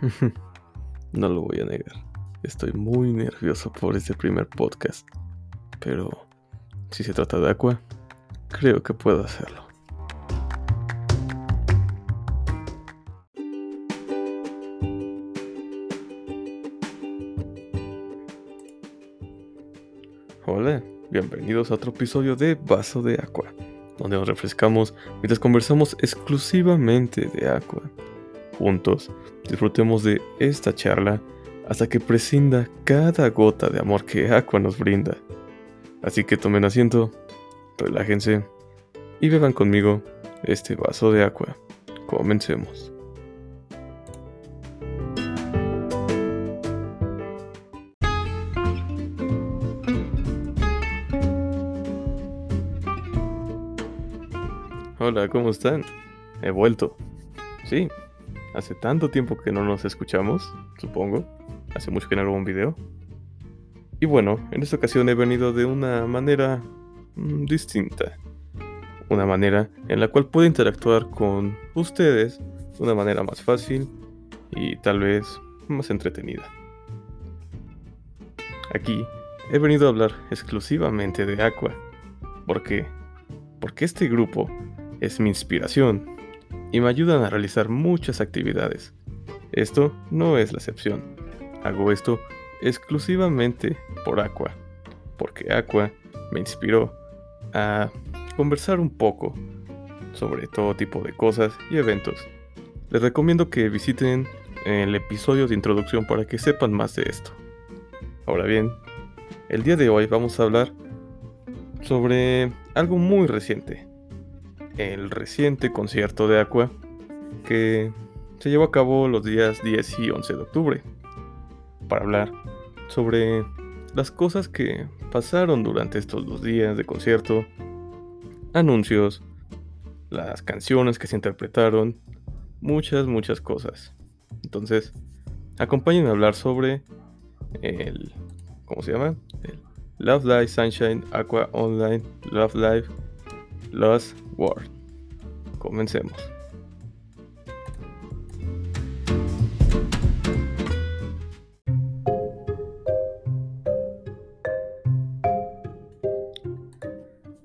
No lo voy a negar. Estoy muy nervioso por este primer podcast. Pero si se trata de Aqua, creo que puedo hacerlo. Hola, bienvenidos a otro episodio de Vaso de Aqua, donde nos refrescamos mientras conversamos exclusivamente de Aqua. Juntos, disfrutemos de esta charla hasta que prescinda cada gota de amor que Aqua nos brinda. Así que tomen asiento, relájense y beban conmigo este vaso de Aqua. Comencemos. Hola, ¿cómo están? He vuelto. Sí, Hace tanto tiempo que no nos escuchamos, supongo. Hace mucho que no hago un video. Y bueno, en esta ocasión he venido de una manera mm, distinta. Una manera en la cual puedo interactuar con ustedes de una manera más fácil y tal vez más entretenida. Aquí he venido a hablar exclusivamente de Aqua. ¿Por qué? Porque este grupo es mi inspiración y me ayudan a realizar muchas actividades. Esto no es la excepción. Hago esto exclusivamente por Aqua, porque Aqua me inspiró a conversar un poco sobre todo tipo de cosas y eventos. Les recomiendo que visiten el episodio de introducción para que sepan más de esto. Ahora bien, el día de hoy vamos a hablar sobre algo muy reciente, el reciente concierto de Aqua que se llevó a cabo los días 10 y 11 de octubre para hablar sobre las cosas que pasaron durante estos dos días de concierto, anuncios, las canciones que se interpretaron, muchas, muchas cosas. Entonces, acompáñenme a hablar sobre el, ¿cómo se llama? Love Live Sunshine Aqua Online Love Live Lost World. Comencemos.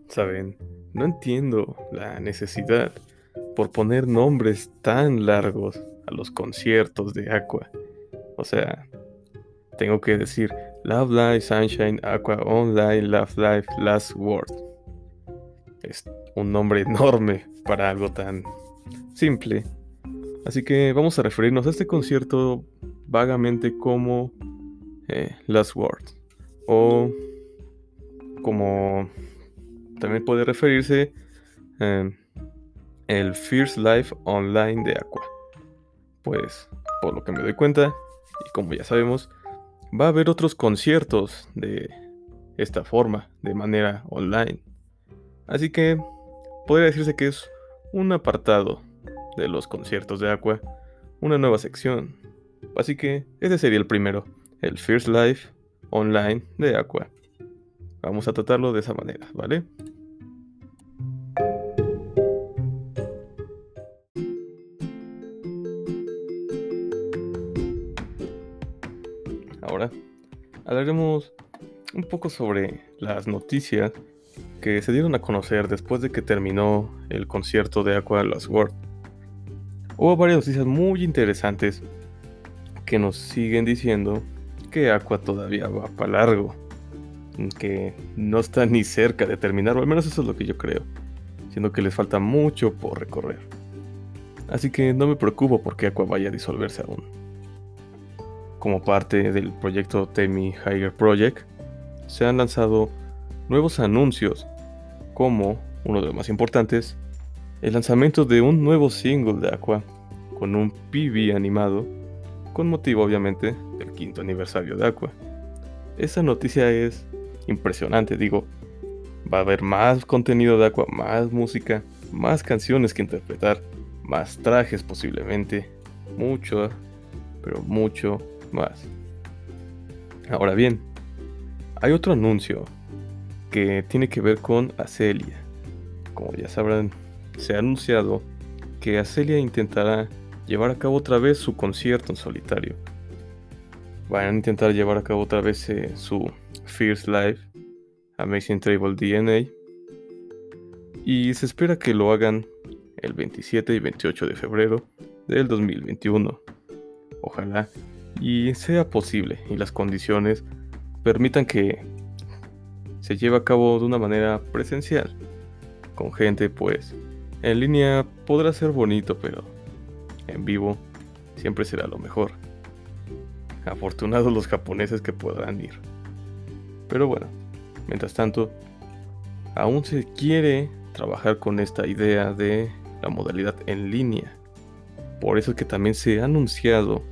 Saben, no entiendo la necesidad por poner nombres tan largos a los conciertos de Aqua. O sea, tengo que decir Love Life Sunshine Aqua Online Love Life Last Word. Es un nombre enorme para algo tan simple. Así que vamos a referirnos a este concierto vagamente como eh, Last Word. O como también puede referirse eh, el First Life Online de Aqua. Pues, por lo que me doy cuenta, y como ya sabemos, va a haber otros conciertos de esta forma, de manera online. Así que podría decirse que es un apartado de los conciertos de Aqua, una nueva sección. Así que ese sería el primero, el First Life Online de Aqua. Vamos a tratarlo de esa manera, ¿vale? Ahora hablaremos un poco sobre las noticias que se dieron a conocer después de que terminó el concierto de Aqua Last World. Hubo varias noticias muy interesantes que nos siguen diciendo que Aqua todavía va para largo, que no está ni cerca de terminar, o al menos eso es lo que yo creo, siendo que les falta mucho por recorrer. Así que no me preocupo porque Aqua vaya a disolverse aún. Como parte del proyecto Temi Higher Project, se han lanzado nuevos anuncios como, uno de los más importantes, el lanzamiento de un nuevo single de Aqua, con un PV animado, con motivo obviamente del quinto aniversario de Aqua. Esa noticia es impresionante, digo, va a haber más contenido de Aqua, más música, más canciones que interpretar, más trajes posiblemente, mucho, pero mucho más. Ahora bien, hay otro anuncio que tiene que ver con Acelia. Como ya sabrán, se ha anunciado que Acelia intentará llevar a cabo otra vez su concierto en solitario. Van a intentar llevar a cabo otra vez eh, su Fierce Live, Amazing Tribal DNA. Y se espera que lo hagan el 27 y 28 de febrero del 2021. Ojalá y sea posible y las condiciones permitan que se lleve a cabo de una manera presencial. Con gente pues en línea podrá ser bonito, pero en vivo siempre será lo mejor. Afortunados los japoneses que podrán ir. Pero bueno, mientras tanto, aún se quiere trabajar con esta idea de la modalidad en línea. Por eso es que también se ha anunciado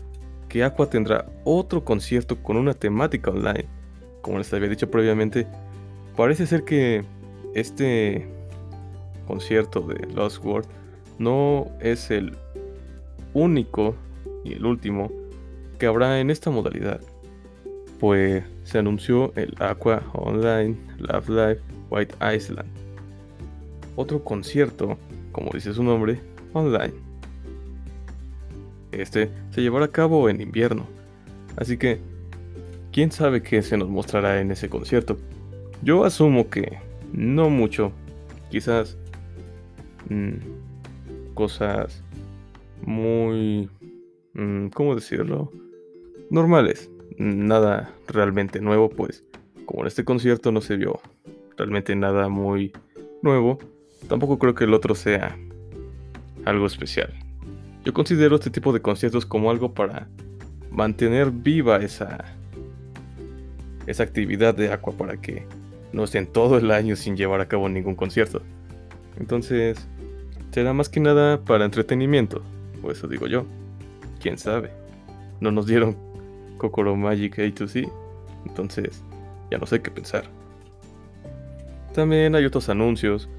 que Aqua tendrá otro concierto con una temática online. Como les había dicho previamente, parece ser que este concierto de Lost World no es el único y el último que habrá en esta modalidad, pues se anunció el Aqua Online Love Live White Island, otro concierto, como dice su nombre, online. Este se llevará a cabo en invierno, así que quién sabe qué se nos mostrará en ese concierto. Yo asumo que no mucho, quizás Mm, cosas muy, mm, ¿cómo decirlo? Normales. Nada realmente nuevo, pues como en este concierto no se vio realmente nada muy nuevo, tampoco creo que el otro sea algo especial. Yo considero este tipo de conciertos como algo para mantener viva esa, esa actividad de Aqua para que no estén todo el año sin llevar a cabo ningún concierto. Entonces, será más que nada para entretenimiento, o eso digo yo. Quién sabe. No nos dieron Kokoro Magic A2C, entonces ya no sé qué pensar. También hay otros anuncios,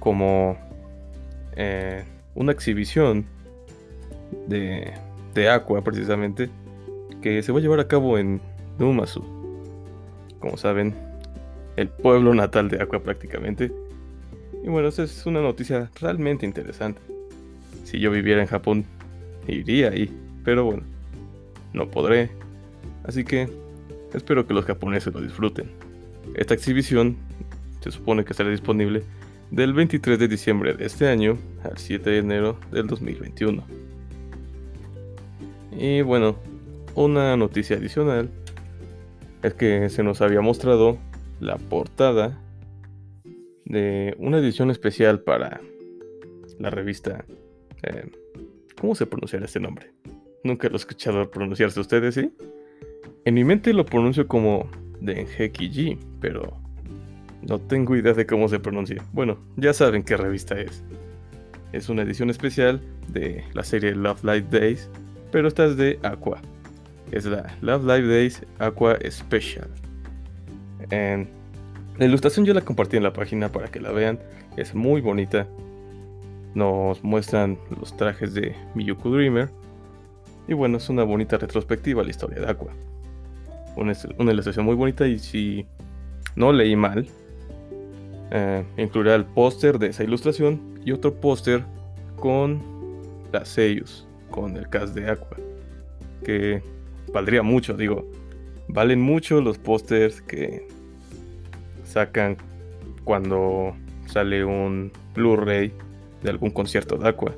como eh, una exhibición de, de Aqua, precisamente, que se va a llevar a cabo en Numazu. Como saben, el pueblo natal de Aqua prácticamente y bueno, esa es una noticia realmente interesante. Si yo viviera en Japón, iría ahí. Pero bueno, no podré. Así que espero que los japoneses lo disfruten. Esta exhibición se supone que estará disponible del 23 de diciembre de este año al 7 de enero del 2021. Y bueno, una noticia adicional es que se nos había mostrado la portada de una edición especial para la revista. Eh, ¿Cómo se pronunciará este nombre? Nunca lo he escuchado pronunciarse ustedes, ¿sí? En mi mente lo pronuncio como Denheki pero no tengo idea de cómo se pronuncia. Bueno, ya saben qué revista es. Es una edición especial de la serie Love Live Days, pero esta es de Aqua. Es la Love Live Days Aqua Special. La ilustración yo la compartí en la página para que la vean, es muy bonita. Nos muestran los trajes de Miyuku Dreamer. Y bueno, es una bonita retrospectiva a la historia de Aqua. Una, ilustración muy bonita y si no leí mal, eh, incluirá el póster de esa ilustración y otro póster con las sellos, con el cast de Aqua. Que valdría mucho, digo, valen mucho los pósters que sacan cuando sale un Blu-ray de algún concierto de Aqua.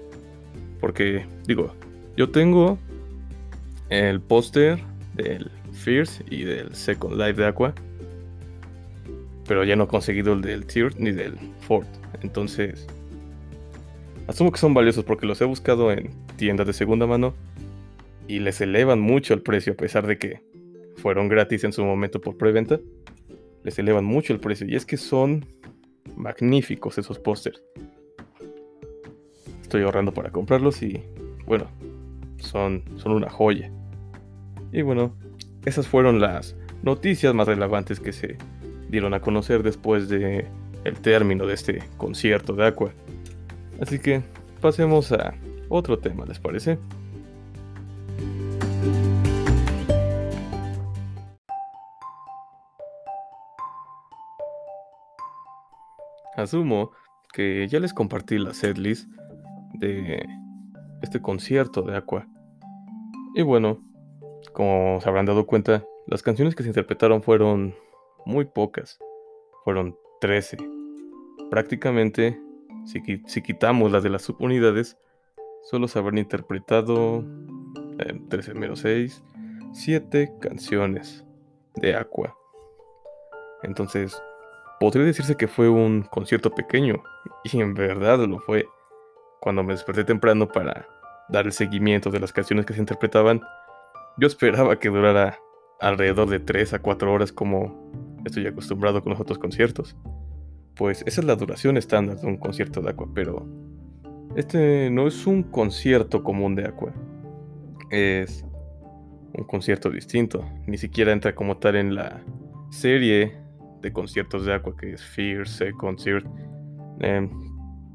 Porque, digo, yo tengo el póster del Fierce y del Second Life de Aqua. Pero ya no he conseguido el del Tier ni del Ford. Entonces, asumo que son valiosos porque los he buscado en tiendas de segunda mano y les elevan mucho el precio a pesar de que fueron gratis en su momento por preventa les elevan mucho el precio. Y es que son magníficos esos pósters. Estoy ahorrando para comprarlos y bueno, son, son una joya. Y bueno, esas fueron las noticias más relevantes que se dieron a conocer después de el término de este concierto de Aqua. Así que pasemos a otro tema, ¿les parece? Asumo que ya les compartí la setlist de este concierto de Aqua. Y bueno, como se habrán dado cuenta, las canciones que se interpretaron fueron muy pocas. Fueron 13. Prácticamente, si, quitamos las de las subunidades, solo se habrán interpretado 13 menos 6, 7 canciones de Aqua. Entonces, podría decirse que fue un concierto pequeño, y en verdad lo fue. Cuando me desperté temprano para dar el seguimiento de las canciones que se interpretaban, yo esperaba que durara alrededor de 3 a 4 horas como estoy acostumbrado con los otros conciertos. Pues esa es la duración estándar de un concierto de Aqua, pero este no es un concierto común de Aqua. Es un concierto distinto. Ni siquiera entra como tal en la serie de conciertos de Aqua que es Second, Third. Em,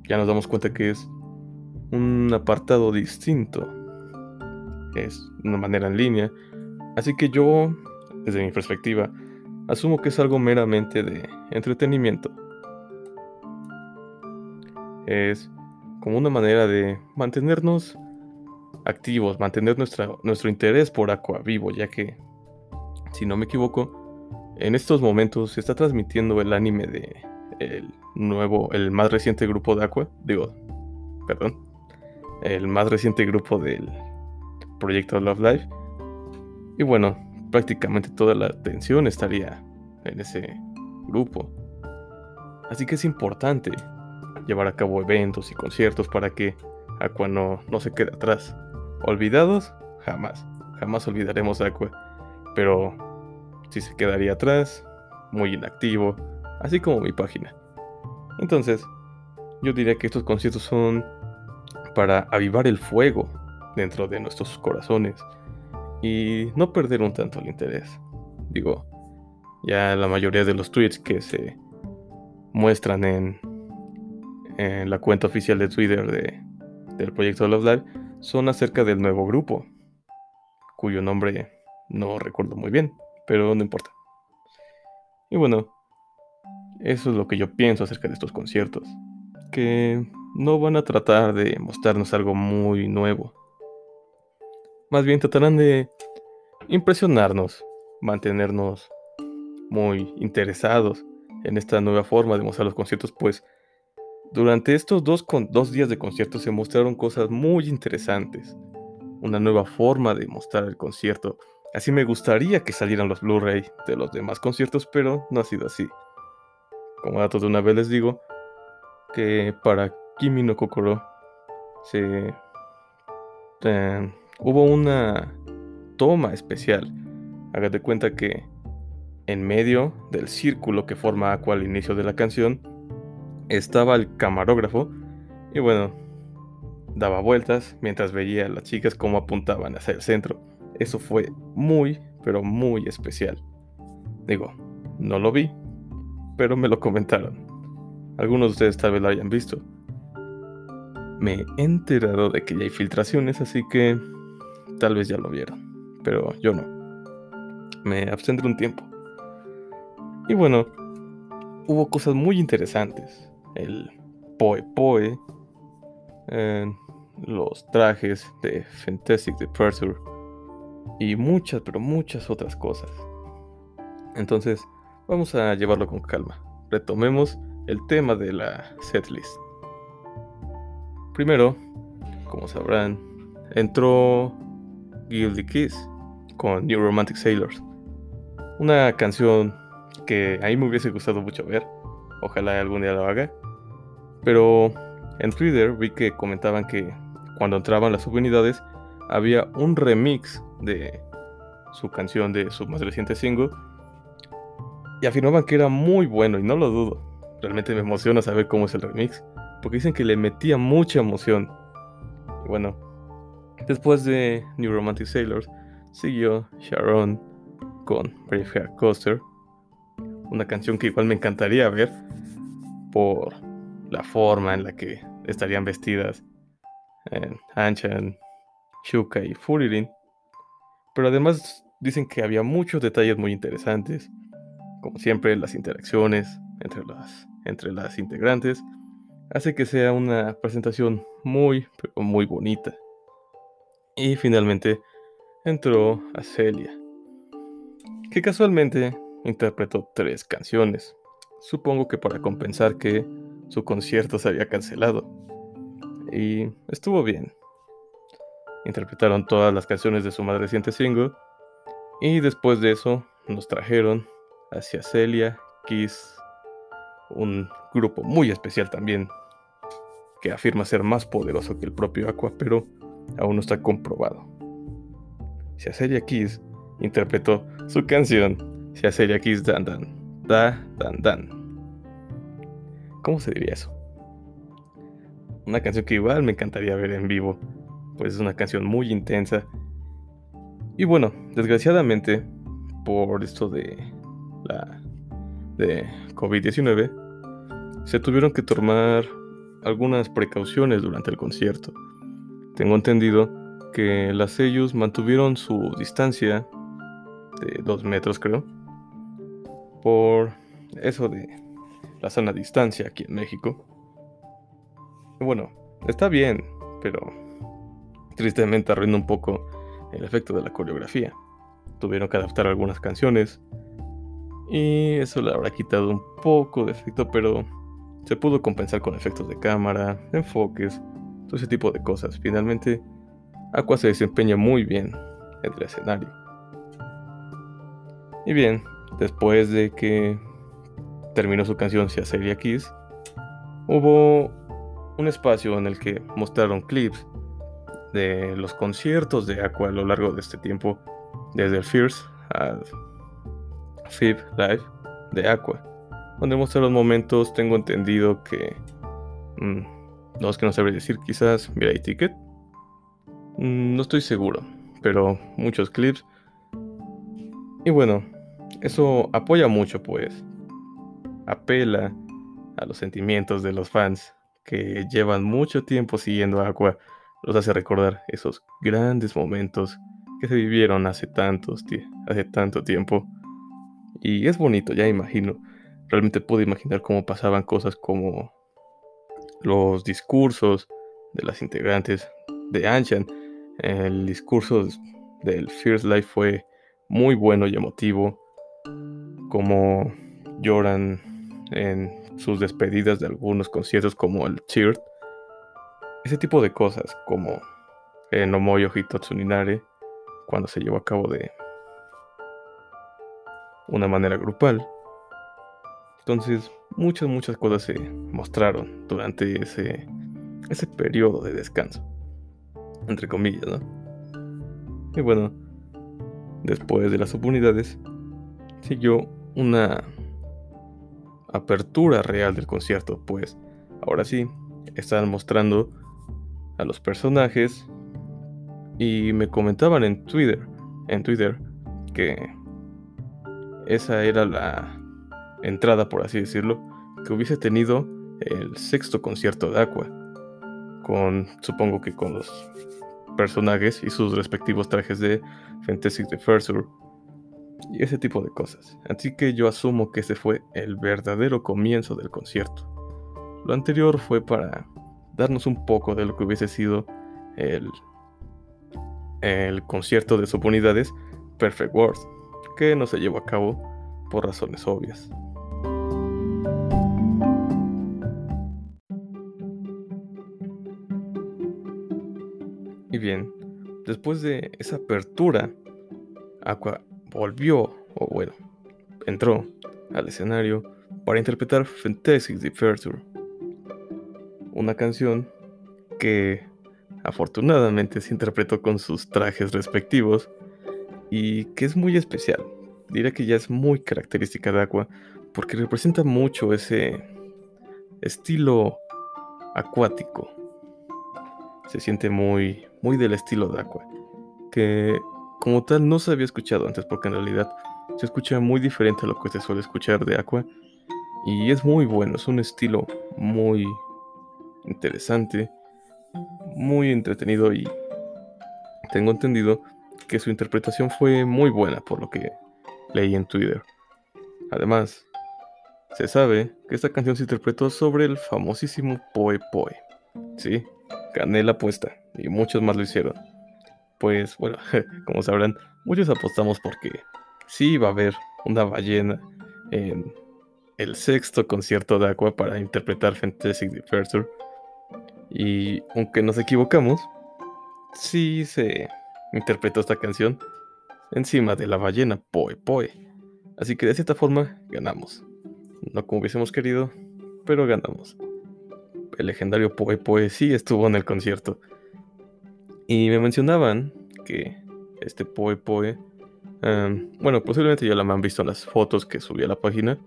ya nos damos cuenta que es un apartado distinto. Es una manera en línea. Así que yo, desde mi perspectiva, asumo que es algo meramente de entretenimiento. Es como una manera de mantenernos activos, mantener nuestro interés por Aqua vivo, ya que, si no me equivoco, en estos momentos se está transmitiendo el anime de el nuevo, el más reciente grupo de Aqua, digo, perdón, el más reciente grupo del proyecto Love Live. Y bueno, prácticamente toda la atención estaría en ese grupo. Así que es importante llevar a cabo eventos y conciertos para que Aqua no, no se quede atrás. Olvidados, jamás. Jamás olvidaremos a Aqua. Pero si se quedaría atrás, muy inactivo, así como mi página. Entonces, yo diría que estos conciertos son para avivar el fuego dentro de nuestros corazones y no perder un tanto el interés. Digo, ya la mayoría de los tweets que se muestran en, en la cuenta oficial de Twitter de, del proyecto Love Live son acerca del nuevo grupo, cuyo nombre no recuerdo muy bien, pero no importa. Y bueno, eso es lo que yo pienso acerca de estos conciertos, que no van a tratar de mostrarnos algo muy nuevo. Más bien tratarán de impresionarnos, mantenernos muy interesados en esta nueva forma de mostrar los conciertos, pues durante estos dos, dos días de conciertos se mostraron cosas muy interesantes. Una nueva forma de mostrar el concierto. Así me gustaría que salieran los Blu-ray de los demás conciertos, pero no ha sido así. Como dato de una vez les digo que para Kimi no Kokoro se eh, hubo una toma especial. Hágate cuenta que en medio del círculo que forma Aqua al inicio de la canción estaba el camarógrafo y bueno, daba vueltas mientras veía a las chicas cómo apuntaban hacia el centro. Eso fue muy, pero muy especial. Digo, no lo vi, pero me lo comentaron. Algunos de ustedes tal vez lo hayan visto. Me he enterado de que ya hay filtraciones, así que tal vez ya lo vieron. Pero yo no. Me abstendré un tiempo. Y bueno, hubo cosas muy interesantes. El Poe Poe, eh, los trajes de Fantastic Departure y muchas, pero muchas otras cosas. Entonces, vamos a llevarlo con calma. Retomemos el tema de la setlist. Primero, como sabrán, entró Guilty Kiss con New Romantic Sailors. Una canción que a mí me hubiese gustado mucho ver. Ojalá algún día lo haga. Pero en Twitter vi que comentaban que cuando entraban las subunidades había un remix de su canción de su más reciente single. Y afirmaban que era muy bueno y no lo dudo. Realmente me emociona saber cómo es el remix. Porque dicen que le metía mucha emoción. Y bueno, después de New Romantic Sailors, siguió Sharon con Braveheart Coaster. Una canción que igual me encantaría ver por la forma en la que estarían vestidas eh, Anchan, Shuka y Furirin. Pero además dicen que había muchos detalles muy interesantes. Como siempre, las interacciones entre las entre las integrantes, hace que sea una presentación muy, muy bonita. Y finalmente entró a Celia, que casualmente interpretó tres canciones, supongo que para compensar que su concierto se había cancelado. Y estuvo bien. Interpretaron todas las canciones de su más reciente single y después de eso nos trajeron hacia Celia, Kiss, un grupo muy especial también que afirma ser más poderoso que el propio Aqua, pero aún no está comprobado. Si Celia Kiss interpretó su canción Si Celia Kiss Dan Dan, Da Dan Dan. ¿Cómo se diría eso? Una canción que igual me encantaría ver en vivo, pues es una canción muy intensa. Y bueno, desgraciadamente, por esto de la de COVID-19, se tuvieron que tomar algunas precauciones durante el concierto. Tengo entendido que las sellos mantuvieron su distancia de dos metros, creo, por eso de la sana distancia aquí en México. bueno, está bien, pero tristemente arruina un poco el efecto de la coreografía. Tuvieron que adaptar algunas canciones y eso le habrá quitado un poco de efecto, pero se pudo compensar con efectos de cámara, enfoques, todo ese tipo de cosas. Finalmente, Aqua se desempeña muy bien en el escenario. Y bien, después de que terminó su canción Se Seria Kiss, hubo un espacio en el que mostraron clips de los conciertos de Aqua a lo largo de este tiempo, desde el Fierce al FIB Live de Aqua, donde mostraron momentos, tengo entendido que... Mm, no es que no sabré decir, quizás Mirai Ticket. Mm, no estoy seguro, pero muchos clips. Y bueno, eso apoya mucho, pues. Apela a los sentimientos de los fans que llevan mucho tiempo siguiendo Aqua. Los hace recordar esos grandes momentos que se vivieron hace, tantos, hace tanto tiempo. Y es bonito, ya imagino. Realmente puedo imaginar cómo pasaban cosas como los discursos de las integrantes de Anshan. El discurso del First Life fue muy bueno y emotivo. Como lloran en sus despedidas de algunos conciertos como el Cheer. Ese tipo de cosas como en Omoyo Hitotsuninare cuando se llevó a cabo de una manera grupal. Entonces, muchas, muchas cosas se mostraron durante ese, ese periodo de descanso. Entre comillas, ¿no? Y bueno, después de las subunidades, siguió una apertura real del concierto, pues ahora sí, estaban mostrando a los personajes y me comentaban en Twitter, en Twitter, que esa era la entrada, por así decirlo, que hubiese tenido el sexto concierto de Aqua, con, supongo que con los personajes y sus respectivos trajes de Fantastic the Fursuit y ese tipo de cosas. Así que yo asumo que ese fue el verdadero comienzo del concierto. Lo anterior fue para darnos un poco de lo que hubiese sido el, el concierto de subunidades Perfect World, que no se llevó a cabo por razones obvias. Y bien, después de esa apertura, Aqua volvió, o bueno, entró al escenario para interpretar Fantastic Departure, una canción que afortunadamente se interpretó con sus trajes respectivos y que es muy especial. Diría que ya es muy característica de Aqua porque representa mucho ese estilo acuático. Se siente muy, muy del estilo de Aqua, que como tal no se había escuchado antes porque en realidad se escucha muy diferente a lo que se suele escuchar de Aqua y es muy bueno, es un estilo muy interesante, muy entretenido y tengo entendido que su interpretación fue muy buena por lo que leí en Twitter. Además, se sabe que esta canción se interpretó sobre el famosísimo Poe Poe. Sí, gané la apuesta y muchos más lo hicieron. pues bueno, como sabrán, muchos apostamos porque sí va a haber una ballena en el sexto concierto de Aqua para interpretar Fantastic Departure. Y aunque nos equivocamos, sí se interpretó esta canción encima de la ballena Poe Poe. Así que de cierta forma ganamos. No como hubiésemos querido, pero ganamos. El legendario Poe Poe sí estuvo en el concierto. Y me mencionaban que este Poe Poe, em, bueno, posiblemente ya la han visto en las fotos que subí a la página.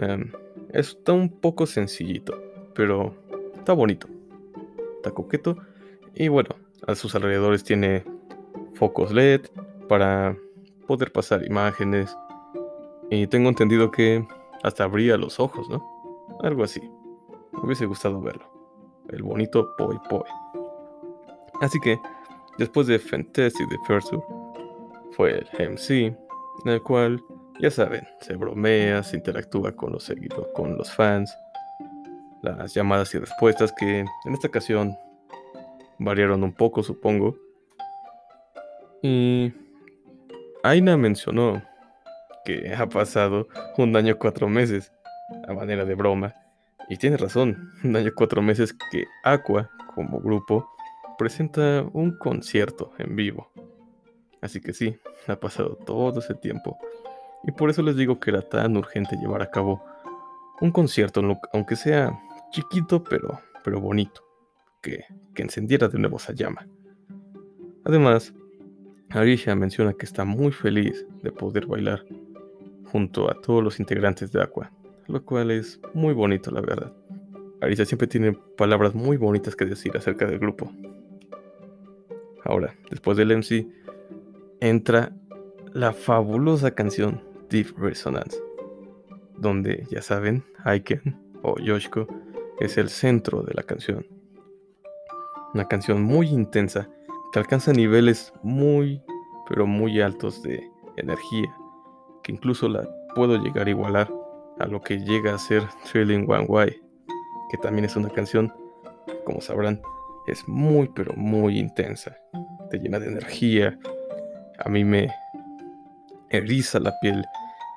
Um, está un poco sencillito, pero está bonito. Coqueto. Y bueno, a sus alrededores tiene focos LED para poder pasar imágenes. Y tengo entendido que hasta abría los ojos, ¿no? Algo así. Hubiese gustado verlo. El bonito Poi Poi. Así que, después de Fantastic the First fue el MC, en el cual, ya saben, se bromea, se interactúa con los seguidores, con los fans, las llamadas y respuestas que en esta ocasión variaron un poco, supongo. Y Aina mencionó que ha pasado un año cuatro meses, a manera de broma. Y tiene razón, un año cuatro meses que Aqua, como grupo, presenta un concierto en vivo. Así que sí, ha pasado todo ese tiempo. Y por eso les digo que era tan urgente llevar a cabo un concierto, aunque sea chiquito, pero, pero bonito, que, que encendiera de nuevo esa llama. Además, Arisha menciona que está muy feliz de poder bailar junto a todos los integrantes de Aqua, lo cual es muy bonito, la verdad. Arisha siempre tiene palabras muy bonitas que decir acerca del grupo. Ahora, después del MC, entra la fabulosa canción Deep Resonance, donde, ya saben, Aiken o Yoshiko es el centro de la canción. Una canción muy intensa que alcanza niveles muy, pero muy altos de energía que incluso la puedo llegar a igualar a lo que llega a ser Thrilling One Way, que también es una canción, como sabrán, es muy pero muy intensa, te llena de energía, a mí me eriza la piel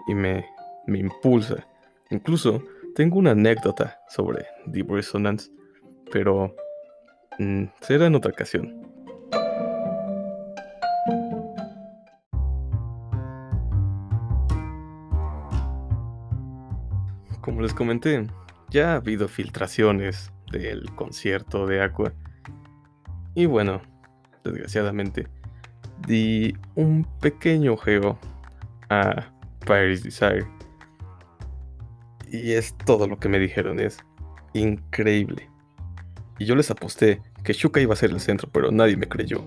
y me, me impulsa. Incluso tengo una anécdota sobre Deep Resonance, pero mm, será en otra ocasión. Como les comenté, ya ha habido filtraciones del concierto de Aqua. Y bueno, desgraciadamente, di un pequeño juego a Paris Desire. Y es todo lo que me dijeron, es increíble. Y yo les aposté que Shuka iba a ser el centro, pero nadie me creyó.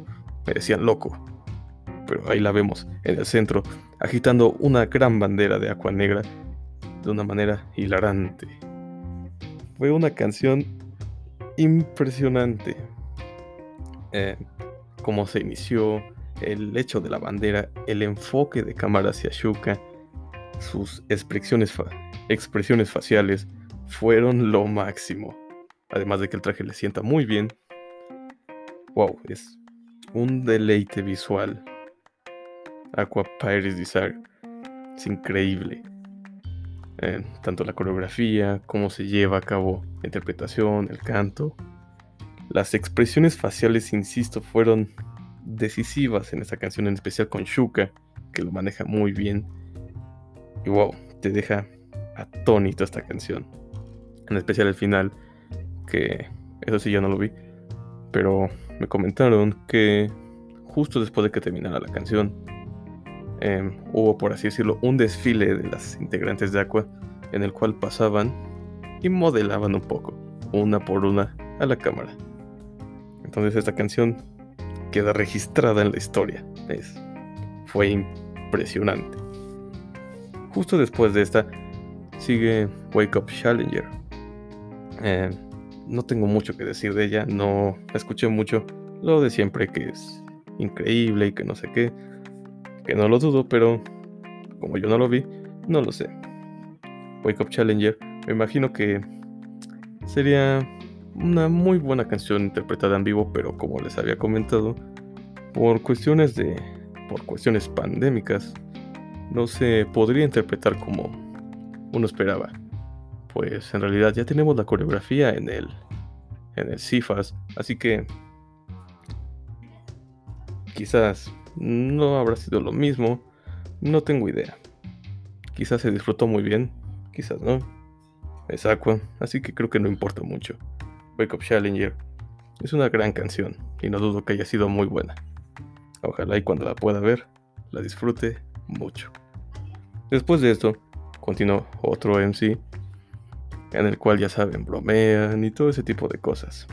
Me decían loco. Pero ahí la vemos, en el centro, agitando una gran bandera de agua negra de una manera hilarante. Fue una canción impresionante. Eh, cómo se inició, el hecho de la bandera, el enfoque de cámara hacia Shuka, sus expresiones, expresiones faciales fueron lo máximo. Además de que el traje le sienta muy bien. Wow, es un deleite visual. Aqua Pirates Desire. Es increíble tanto la coreografía, cómo se lleva a cabo la interpretación, el canto. Las expresiones faciales, insisto, fueron decisivas en esta canción, en especial con Shuka, que lo maneja muy bien. Y wow, te deja atónito esta canción. En especial el final, que eso sí yo no lo vi, pero me comentaron que justo después de que terminara la canción, Em, hubo, por así decirlo, un desfile de las integrantes de Aqua en el cual pasaban y modelaban un poco, una por una, a la cámara. Entonces esta canción queda registrada en la historia. Es, fue impresionante. Justo después de esta sigue Wake Up Challenger. Em, no tengo mucho que decir de ella, no escuché mucho lo de siempre que es increíble y que no sé qué que no lo dudo, pero como yo no lo vi, no lo sé. Wake Up Challenger, me imagino que sería una muy buena canción interpretada en vivo, pero como les había comentado, por cuestiones de por cuestiones pandémicas no se podría interpretar como uno esperaba. Pues en realidad ya tenemos la coreografía en el en el CIFAS, así que quizás no habrá sido lo mismo, no tengo idea. Quizás se disfrutó muy bien, quizás no. Es Aqua, así que creo que no importa mucho. Wake Up Challenger es una gran canción y no dudo que haya sido muy buena. Ojalá y cuando la pueda ver, la disfrute mucho. Después de esto, continuó otro MC, en el cual ya saben, bromean y todo ese tipo de cosas.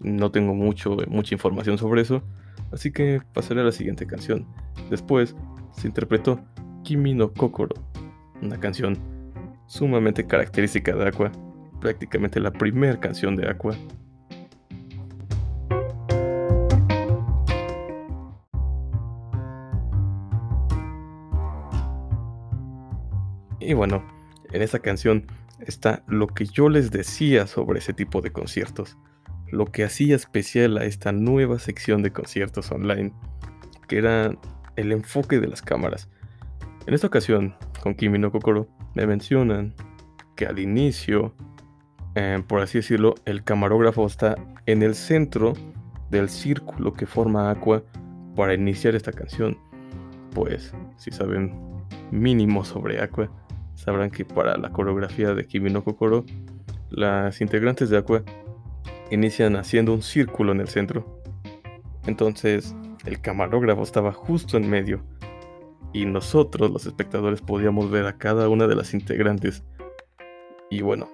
No tengo mucho, mucha información sobre eso, así que pasaré a la siguiente canción. Después se interpretó Kimi no Kokoro, una canción sumamente característica de Aqua, prácticamente la primera canción de Aqua Y bueno, en esa canción está lo que yo les decía sobre ese tipo de conciertos, lo que hacía especial a esta nueva sección de conciertos online, que era el enfoque de las cámaras. En esta ocasión, con Kimi no Kokoro, me mencionan que al inicio, eh, por así decirlo, el camarógrafo está en el centro del círculo que forma Aqua para iniciar esta canción. Pues, si saben mínimo sobre Aqua, sabrán que para la coreografía de Kimi no Kokoro, las integrantes de Aqua inician haciendo un círculo en el centro. Entonces, el camarógrafo estaba justo en medio y nosotros, los espectadores, podíamos ver a cada una de las integrantes. Y bueno,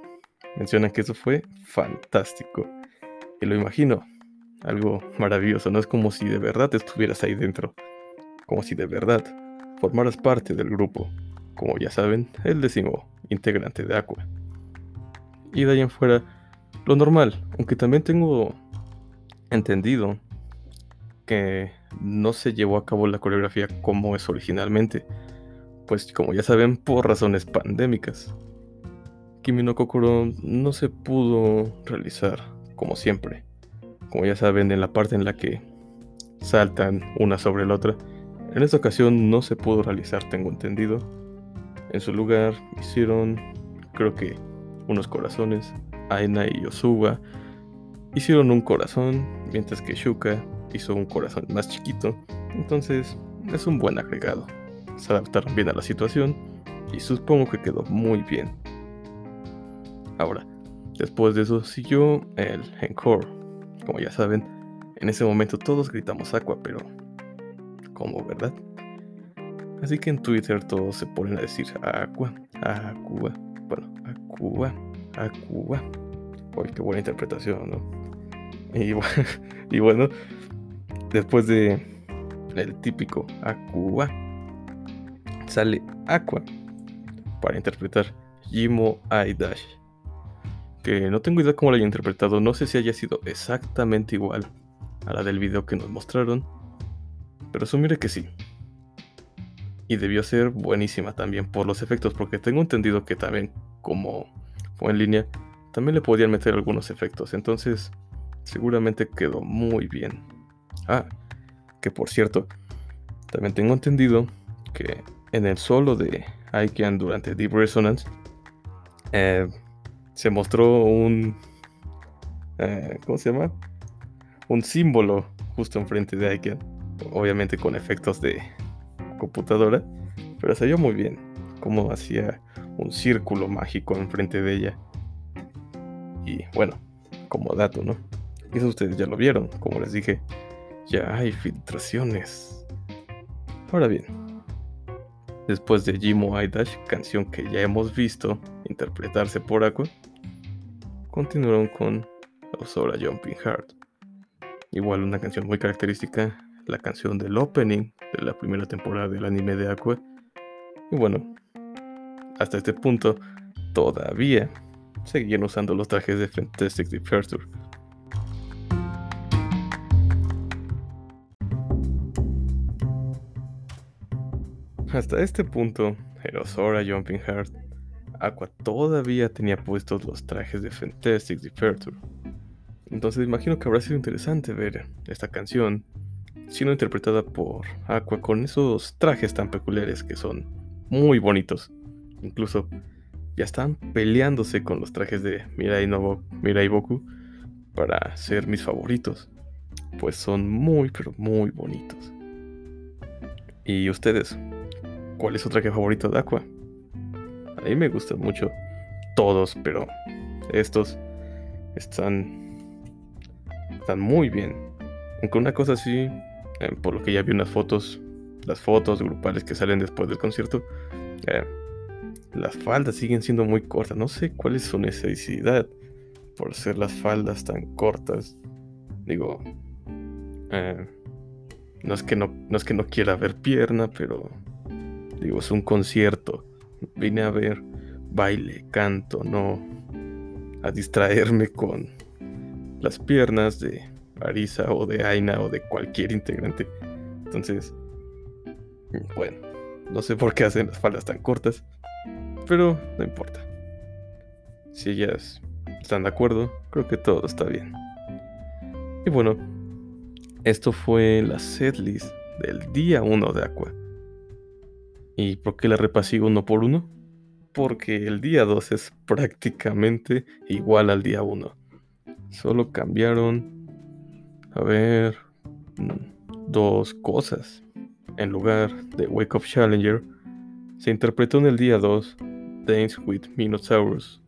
mencionan que eso fue fantástico. Y lo imagino, algo maravilloso, no es como si de verdad estuvieras ahí dentro, como si de verdad formaras parte del grupo como ya saben, el décimo integrante de Aqua. Y de ahí en fuera, lo normal, aunque también tengo entendido que no se llevó a cabo la coreografía como es originalmente, pues como ya saben, por razones pandémicas. Kimi no Kokoro no se pudo realizar como siempre. Como ya saben, en la parte en la que saltan una sobre la otra, en esta ocasión no se pudo realizar, tengo entendido, en su lugar hicieron, creo que, unos corazones. Aina y Yosuba hicieron un corazón, mientras que Shuka hizo un corazón más chiquito. Entonces, es un buen agregado. Se adaptaron bien a la situación y supongo que quedó muy bien. Ahora, después de eso siguió el encore. Como ya saben, en ese momento todos gritamos Aqua, pero ¿cómo, verdad? Así que en Twitter todos se ponen a decir Aqua, Aqua, bueno, Aqua, Aqua. Uy, qué buena interpretación, ¿no? Y, bueno, después de el típico Aqua, sale Aqua para interpretar Jimo Dash. Que no tengo idea cómo lo haya interpretado, no sé si haya sido exactamente igual a la del video que nos mostraron, pero asumiré que sí y debió ser buenísima también por los efectos, porque tengo entendido que también, como fue en línea, también le podían meter algunos efectos, entonces seguramente quedó muy bien. Ah, que por cierto, también tengo entendido que en el solo de Aikian durante Deep Resonance eh, se mostró un. Eh, ¿Cómo se llama? Un símbolo justo enfrente de Aikian, obviamente con efectos de, computadora, pero se muy bien, como hacía un círculo mágico enfrente de ella. Y bueno, como dato, ¿no? Eso ustedes ya lo vieron, como les dije, ya hay filtraciones. Ahora bien, después de Jimo Dash, canción que ya hemos visto interpretarse por Aqua, continuaron con Osora Jumping Heart. Igual una canción muy característica la canción del opening de la primera temporada del anime de Aqua. Y bueno, hasta este punto todavía seguían usando los trajes de Fantastic Departure. Hasta este punto, Erosora Jumping Heart, Aqua todavía tenía puestos los trajes de Fantastic Departure. Entonces imagino que habrá sido interesante ver esta canción siendo interpretada por Aqua con esos trajes tan peculiares que son muy bonitos. Incluso ya están peleándose con los trajes de Mirai, no Mirai Boku para ser mis favoritos. Pues son muy, pero muy bonitos. ¿Y ustedes? ¿Cuál es su traje favorito de Aqua? A mí me gustan mucho todos, pero estos están, están muy bien. Aunque una cosa así, eh, por lo que ya vi unas fotos, las fotos grupales que salen después del concierto, eh, las faldas siguen siendo muy cortas. No sé cuál es su necesidad por ser las faldas tan cortas. Digo, eh, no, es que no, no es que no quiera ver pierna, pero digo, es un concierto. Vine a ver baile, canto, no a distraerme con las piernas de Arisa o de Aina o de cualquier integrante. Entonces, bueno, no sé por qué hacen las faldas tan cortas, pero no importa. Si ellas están de acuerdo, creo que todo está bien. Y bueno, esto fue la setlist del día 1 de Aqua. ¿Y por qué la repasé uno por uno? Porque el día 2 es prácticamente igual al día 1. Solo cambiaron, a ver, mm, dos cosas. En lugar de Wake Up Challenger, se interpretó en el día 2 Dance with Minotaurus.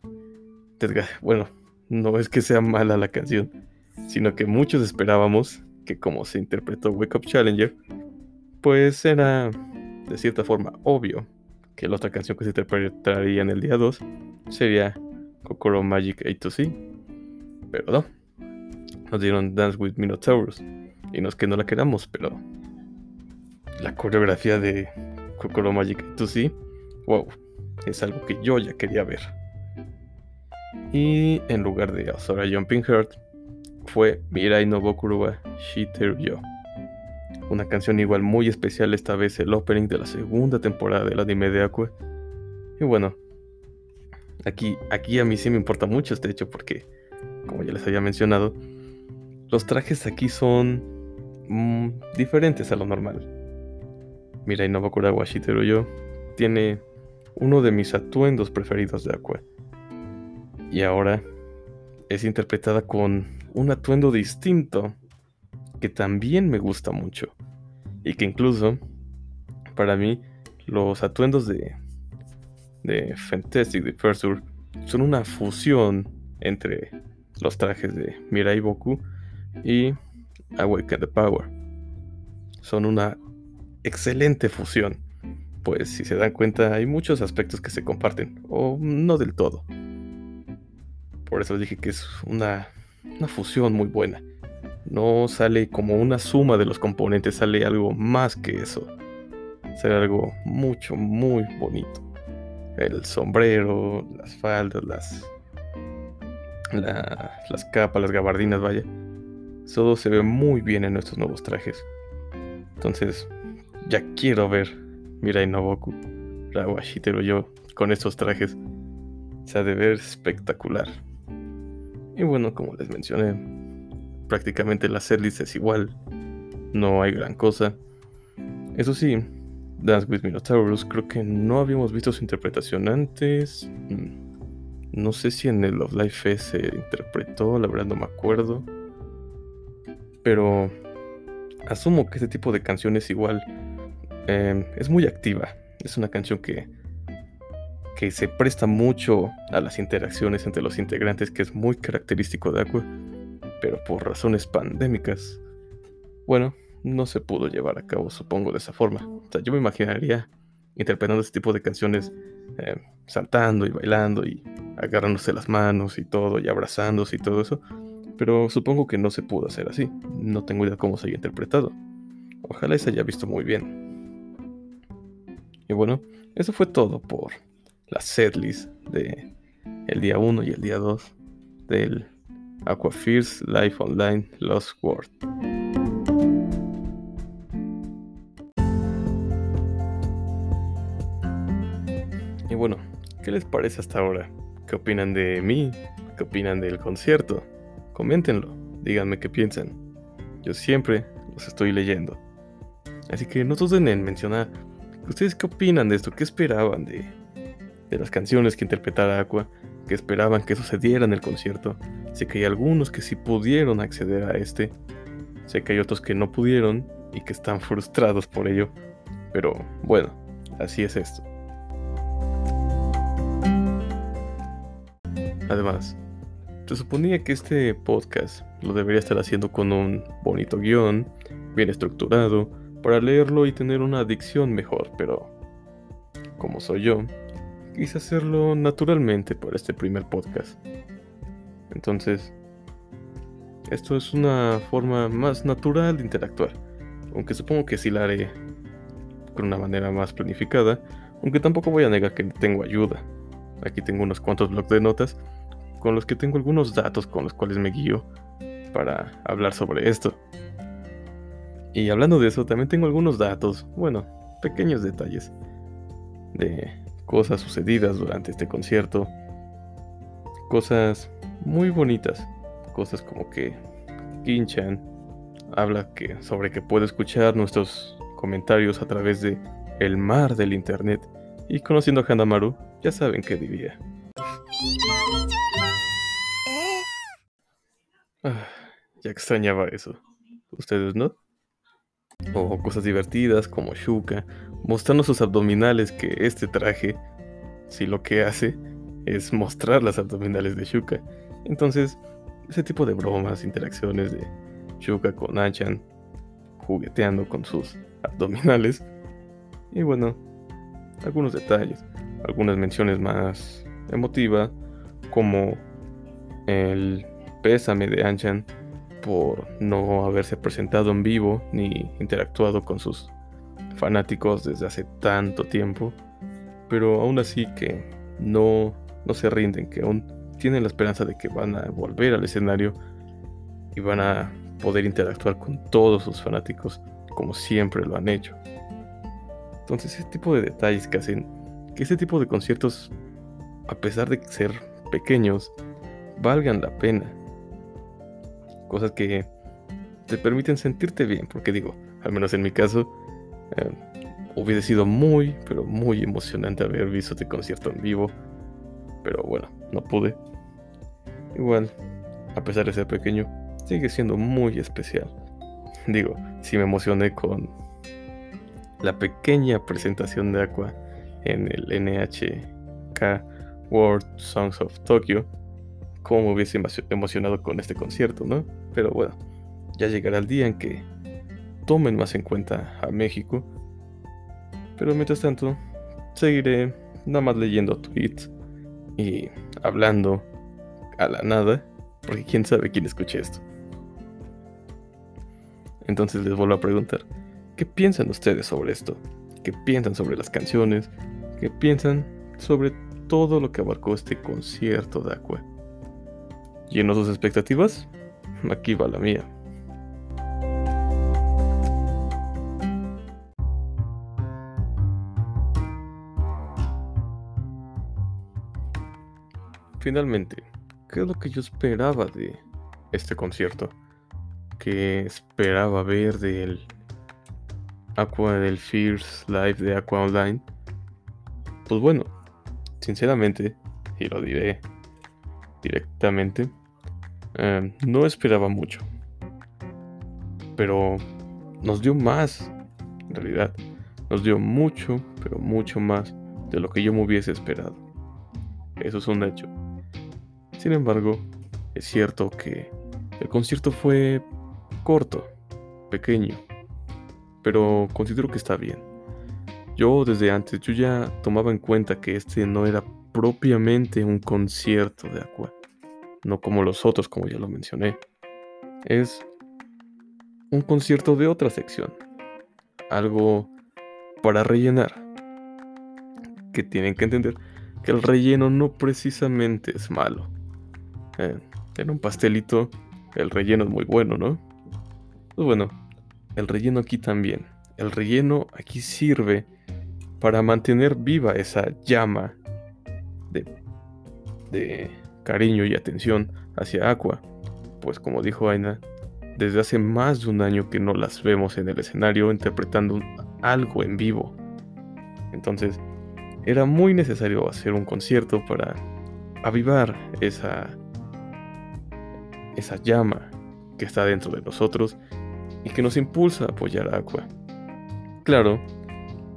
Bueno, no es que sea mala la canción, sino que muchos esperábamos que como se interpretó Wake Up Challenger, pues era de cierta forma obvio que la otra canción que se interpretaría en el día 2 sería Kokoro Magic A to C. Pero no. Nos dieron Dance with Minotaurus. Y no es que no la queramos, pero la coreografía de Kokoro Magic to C, wow, es algo que yo ya quería ver. Y en lugar de Asura Jumping Heart, fue Mirai no Bokuru wa Shiteru Yo. Una canción igual muy especial, esta vez el opening de la segunda temporada del anime de Aqua. Y bueno, aquí, aquí a mí sí me importa mucho este hecho porque, como ya les había mencionado, los trajes aquí son mm, diferentes a lo normal. Mira, Inobakura Washiteru Yo tiene uno de mis atuendos preferidos de Aqua. Y ahora es interpretada con un atuendo distinto que también me gusta mucho. Y que incluso, para mí, los atuendos de, de Fantastic de Fursuit son una fusión entre los trajes de Mirai Boku y Awaken the Power. Son una excelente fusión, pues si se dan cuenta hay muchos aspectos que se comparten, o no del todo. Por eso dije que es una, una fusión muy buena no sale como una suma de los componentes, sale algo más que eso. Sale algo mucho, muy bonito. El sombrero, las faldas, las, las capas, las gabardinas, vaya. Todo se ve muy bien en nuestros nuevos trajes. Entonces, ya quiero ver Mirai Noboku, Rawashiteru yo con estos trajes. Se ha de ver espectacular. Y bueno, como les mencioné, prácticamente la setlist es igual, no hay gran cosa. Eso sí, Dance with Minotaurus creo que no habíamos visto su interpretación antes. Mm, no sé si en el Love Life se interpretó, la verdad no me acuerdo. Pero asumo que este tipo de canciones igual em, es muy activa. Es una canción que, que se presta mucho a las interacciones entre los integrantes, que es muy característico de Aqua pero por razones pandémicas, bueno, no se pudo llevar a cabo, supongo, de esa forma. O sea, yo me imaginaría interpretando este tipo de canciones, eh, saltando y bailando y agarrándose las manos y todo, y abrazándose y todo eso, pero supongo que no se pudo hacer así. No tengo idea cómo se haya interpretado. Ojalá se haya visto muy bien. Y bueno, eso fue todo por la setlist de el día 1 y el día 2 del Aquafirst Life Online Lost World. Y bueno, ¿qué les parece hasta ahora? ¿Qué opinan de mí? ¿Qué opinan del concierto? Coméntenlo, díganme qué piensan. Yo siempre los estoy leyendo. Así que no duden en mencionar ustedes qué opinan de esto, qué esperaban de, de las canciones que interpretara Aqua, qué esperaban que sucediera en el concierto. Sé que hay algunos que sí pudieron acceder a este, sé que hay otros que no pudieron y que están frustrados por ello, pero bueno, así es esto. Además, se suponía que este podcast lo debería estar haciendo con un bonito guion, bien estructurado, para leerlo y tener una adicción mejor, pero como soy yo, quise hacerlo naturalmente para este primer podcast. Entonces, esto es una forma más natural de interactuar, aunque supongo que sí la haré con una manera más planificada, aunque tampoco voy a negar que tengo ayuda. Aquí tengo unos cuantos blogs de notas con los que tengo algunos datos con los cuales me guío para hablar sobre esto. Y hablando de eso, también tengo algunos datos, bueno, pequeños detalles de cosas sucedidas durante este concierto. Cosas muy bonitas, cosas como que Kinchan habla que, sobre que puede escuchar nuestros comentarios a través de el mar del internet y conociendo a Hanamaru, ya saben qué diría. Ah, ya extrañaba eso. ¿Ustedes no? O cosas divertidas como Shuka, mostrando sus abdominales que este traje, si lo que hace es mostrar las abdominales de Shuka. Entonces, ese tipo de bromas, interacciones de Shuka con Achan, jugueteando con sus abdominales. Y bueno, algunos detalles, algunas menciones más emotivas, como el pésame de Anchan por no haberse presentado en vivo ni interactuado con sus fanáticos desde hace tanto tiempo, pero aún así que no, no se rinden, que aún tienen la esperanza de que van a volver al escenario y van a poder interactuar con todos sus fanáticos como siempre lo han hecho. Entonces ese tipo de detalles que hacen que ese tipo de conciertos, a pesar de ser pequeños, valgan la pena cosas que te permiten sentirte bien, porque digo, al menos en mi caso, eh, hubiese sido muy, pero muy emocionante haber visto este concierto en vivo, pero bueno, no pude. Igual, a pesar de ser pequeño, sigue siendo muy especial. Digo, si me emocioné con la pequeña presentación de Aqua en el NHK World Songs of Tokyo, cómo me hubiese emocionado con este concierto, ¿no? Pero bueno, ya llegará el día en que tomen más en cuenta a México. Pero mientras tanto, seguiré nada más leyendo tweets y hablando a la nada, porque quién sabe quién escuche esto. Entonces les vuelvo a preguntar, ¿qué piensan ustedes sobre esto? ¿Qué piensan sobre las canciones? ¿Qué piensan sobre todo lo que abarcó este concierto de Aqua? ¿Lleno sus expectativas? Aquí va la mía. Finalmente, ¿qué es lo que yo esperaba de este concierto? ¿Qué esperaba ver del Aqua del Fierce Live de Aqua Online? Pues bueno, sinceramente, y lo diré directamente, Em, no esperaba mucho. Pero nos dio más, en realidad. Nos dio mucho, pero mucho más de lo que yo me hubiese esperado. Eso es un hecho. Sin embargo, es cierto que el concierto fue corto, pequeño, pero considero que está bien. Yo desde antes, yo ya tomaba en cuenta que este no era propiamente un concierto de Aqua no como los otros, como ya lo mencioné. Es un concierto de otra sección, algo para rellenar. Que tienen que entender que el relleno no precisamente es malo. Eh, en un pastelito, el relleno es muy bueno, ¿no? Pues bueno, el relleno aquí también. El relleno aquí sirve para mantener viva esa llama de, de cariño y atención hacia Aqua, pues como dijo Aina, desde hace más de un año que no las vemos en el escenario interpretando algo en vivo. Entonces, era muy necesario hacer un concierto para avivar esa esa llama que está dentro de nosotros y que nos impulsa a apoyar a Aqua. Claro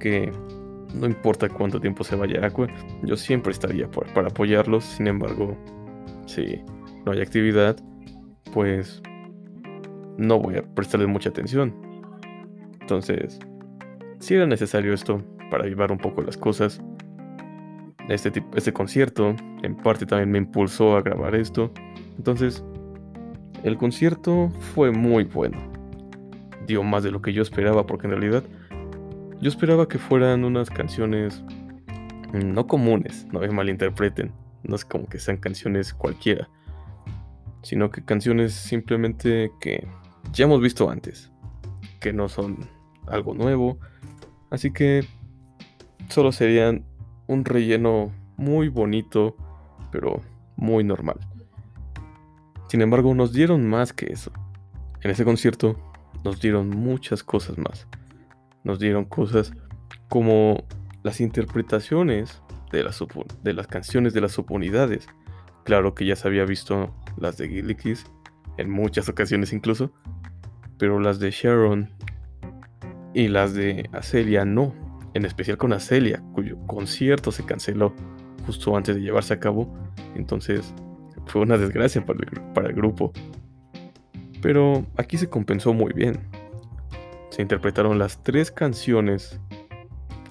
que no importa cuánto tiempo se vaya Aqua, yo siempre estaría para apoyarlos, sin embargo, si no hay actividad, pues no voy a prestarles mucha atención. Entonces, si era necesario esto para llevar un poco las cosas, este, este concierto en parte también me impulsó a grabar esto. Entonces, el concierto fue muy bueno. Dio más de lo que yo esperaba porque en realidad yo esperaba que fueran unas canciones no comunes, no me malinterpreten. No es como que sean canciones cualquiera sino que canciones simplemente que ya hemos visto antes, que no son algo nuevo, así que solo serían un relleno muy bonito, pero muy normal. Sin embargo, nos dieron más que eso. En ese concierto nos dieron muchas cosas más. Nos dieron cosas como las interpretaciones de las, de las canciones de las subunidades. Claro que ya se había visto las de Gillikis, en muchas ocasiones incluso, pero las de Sharon y las de Acelia no, en especial con Acelia, cuyo concierto se canceló justo antes de llevarse a cabo, entonces fue una desgracia para el, para el grupo. Pero aquí se compensó muy bien. Se interpretaron las tres canciones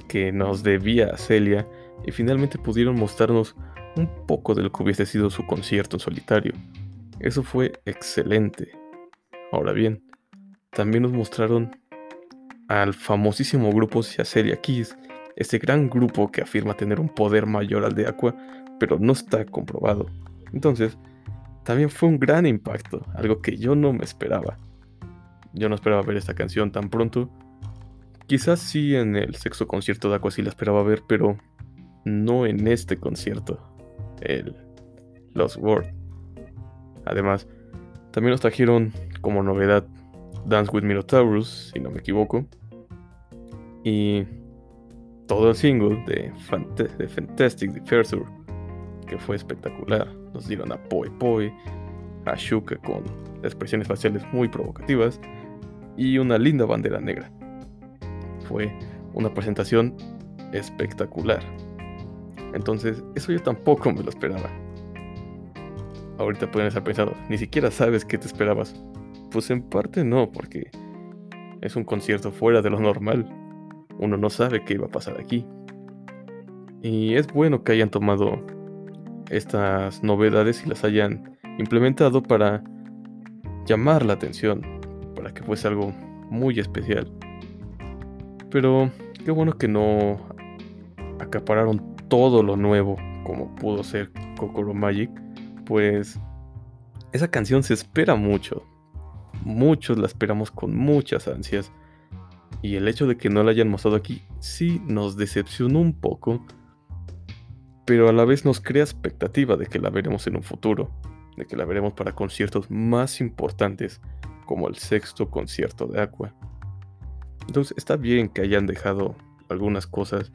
que nos debía Celia y finalmente pudieron mostrarnos un poco de lo que hubiese sido su concierto en solitario. Eso fue excelente. Ahora bien, también nos mostraron al famosísimo grupo Celia Kiss, este gran grupo que afirma tener un poder mayor al de Aqua, pero no está comprobado. Entonces, también fue un gran impacto, algo que yo no me esperaba. Yo no esperaba ver esta canción tan pronto. Quizás sí en el sexto concierto de Aqua sí la esperaba ver, pero no en este concierto el Lost World. Además, también nos trajeron como novedad Dance with Minotaurus, si no me equivoco. Y todo el single de, Fantastic Differsor, que fue espectacular. Nos dieron a Poi Poi, a Shuka con expresiones faciales muy provocativas y una linda bandera negra. Fue una presentación espectacular. Entonces, eso yo tampoco me lo esperaba. Ahorita pueden estar pensando, ni siquiera sabes qué te esperabas. Pues en parte no, porque es un concierto fuera de lo normal. Uno no sabe qué iba a pasar aquí. Y es bueno que hayan tomado estas novedades y las hayan implementado para llamar la atención, para que fuese algo muy especial. Pero qué bueno que no acapararon todo lo nuevo, como pudo ser Kokoro Magic, pues esa canción se espera mucho. Muchos la esperamos con muchas ansias. Y el hecho de que no la hayan mostrado aquí sí nos decepcionó un poco, pero a la vez nos crea expectativa de que la veremos en un futuro, de que la veremos para conciertos más importantes, como el sexto concierto de Aqua. Entonces está bien que hayan dejado algunas cosas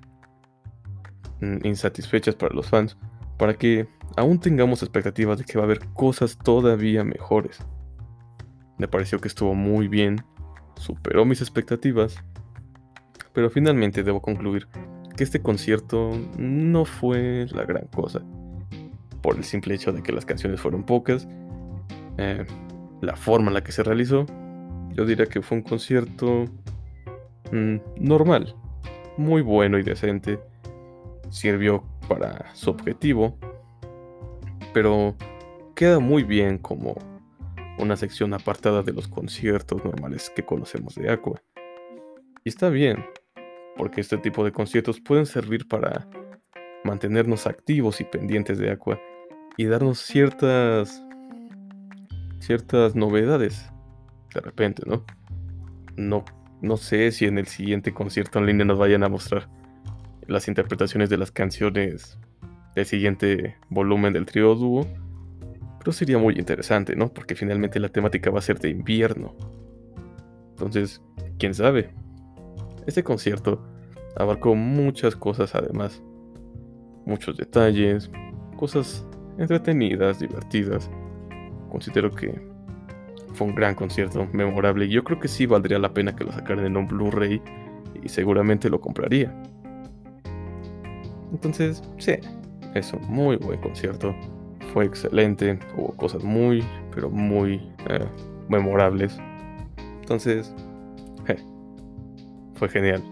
insatisfechas para los fans, para que aún tengamos expectativas de que va a haber cosas todavía mejores. Me pareció que estuvo muy bien, superó mis expectativas, pero finalmente debo concluir que este concierto no fue la gran cosa, por el simple hecho de que las canciones fueron pocas, eh, la forma en la que se realizó, yo diría que fue un concierto mm, normal, muy bueno y decente sirvió para su objetivo, pero queda muy bien como una sección apartada de los conciertos normales que conocemos de Aqua. Y está bien, porque este tipo de conciertos pueden servir para mantenernos activos y pendientes de Aqua y darnos ciertas ciertas novedades de repente, ¿no? No no sé si en el siguiente concierto en línea nos vayan a mostrar las interpretaciones de las canciones del siguiente volumen del trío dúo. creo sería muy interesante, ¿no? Porque finalmente la temática va a ser de invierno. Entonces, quién sabe. Este concierto abarcó muchas cosas además. Muchos detalles, cosas entretenidas, divertidas. Considero que fue un gran concierto, memorable. Yo creo que sí valdría la pena que lo sacaran en un Blu-ray y seguramente lo compraría. Entonces, sí, es un muy buen concierto. Fue excelente, hubo cosas muy, pero muy eh, memorables. Entonces, fue genial.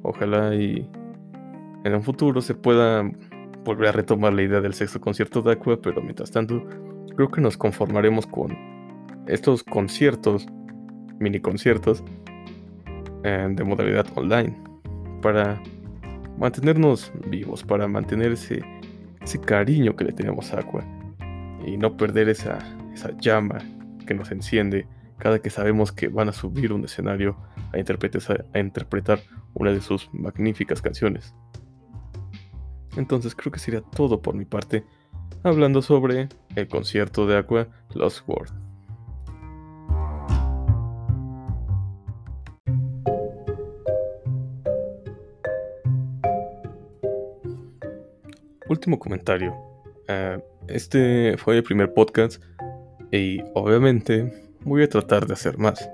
Ojalá y en un futuro se pueda volver a retomar la idea del sexto concierto de Aqua, pero mientras tanto, creo que nos conformaremos con estos conciertos, mini conciertos, eh, de modalidad online, para mantenernos vivos, para mantener ese, cariño que le tenemos a Aqua y no perder esa, esa llama que nos enciende cada que sabemos que van a subir un escenario a interpretar, a interpretar una de sus magníficas canciones. Entonces creo que sería todo por mi parte, hablando sobre el concierto de Aqua Lost World. Último comentario. Ah, este fue el primer podcast y obviamente voy a tratar de hacer más.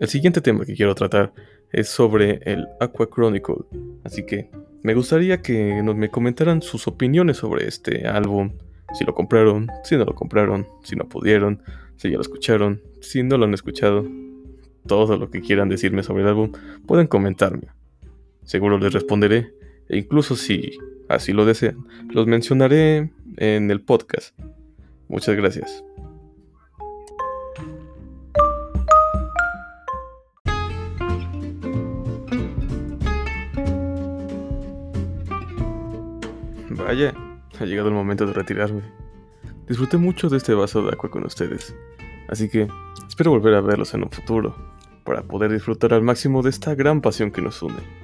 El siguiente tema que quiero tratar es sobre el Aqua Chronicle, así que me gustaría que nos me comentaran sus opiniones sobre este álbum, si lo compraron, si no lo compraron, si no pudieron, si ya lo escucharon, si no lo han escuchado, todo lo que quieran decirme sobre el álbum, pueden comentarme. Seguro les responderé, e incluso si así lo desean, los mencionaré en el podcast. Muchas gracias. Vaya, ha llegado el momento de retirarme. Disfruté mucho de este vaso de agua con ustedes, así que espero volver a verlos en un futuro, para poder disfrutar al máximo de esta gran pasión que nos une.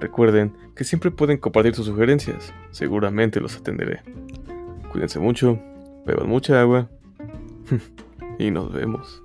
Recuerden que siempre pueden compartir sus sugerencias, seguramente los atenderé. Cuídense mucho, beban mucha agua y nos vemos.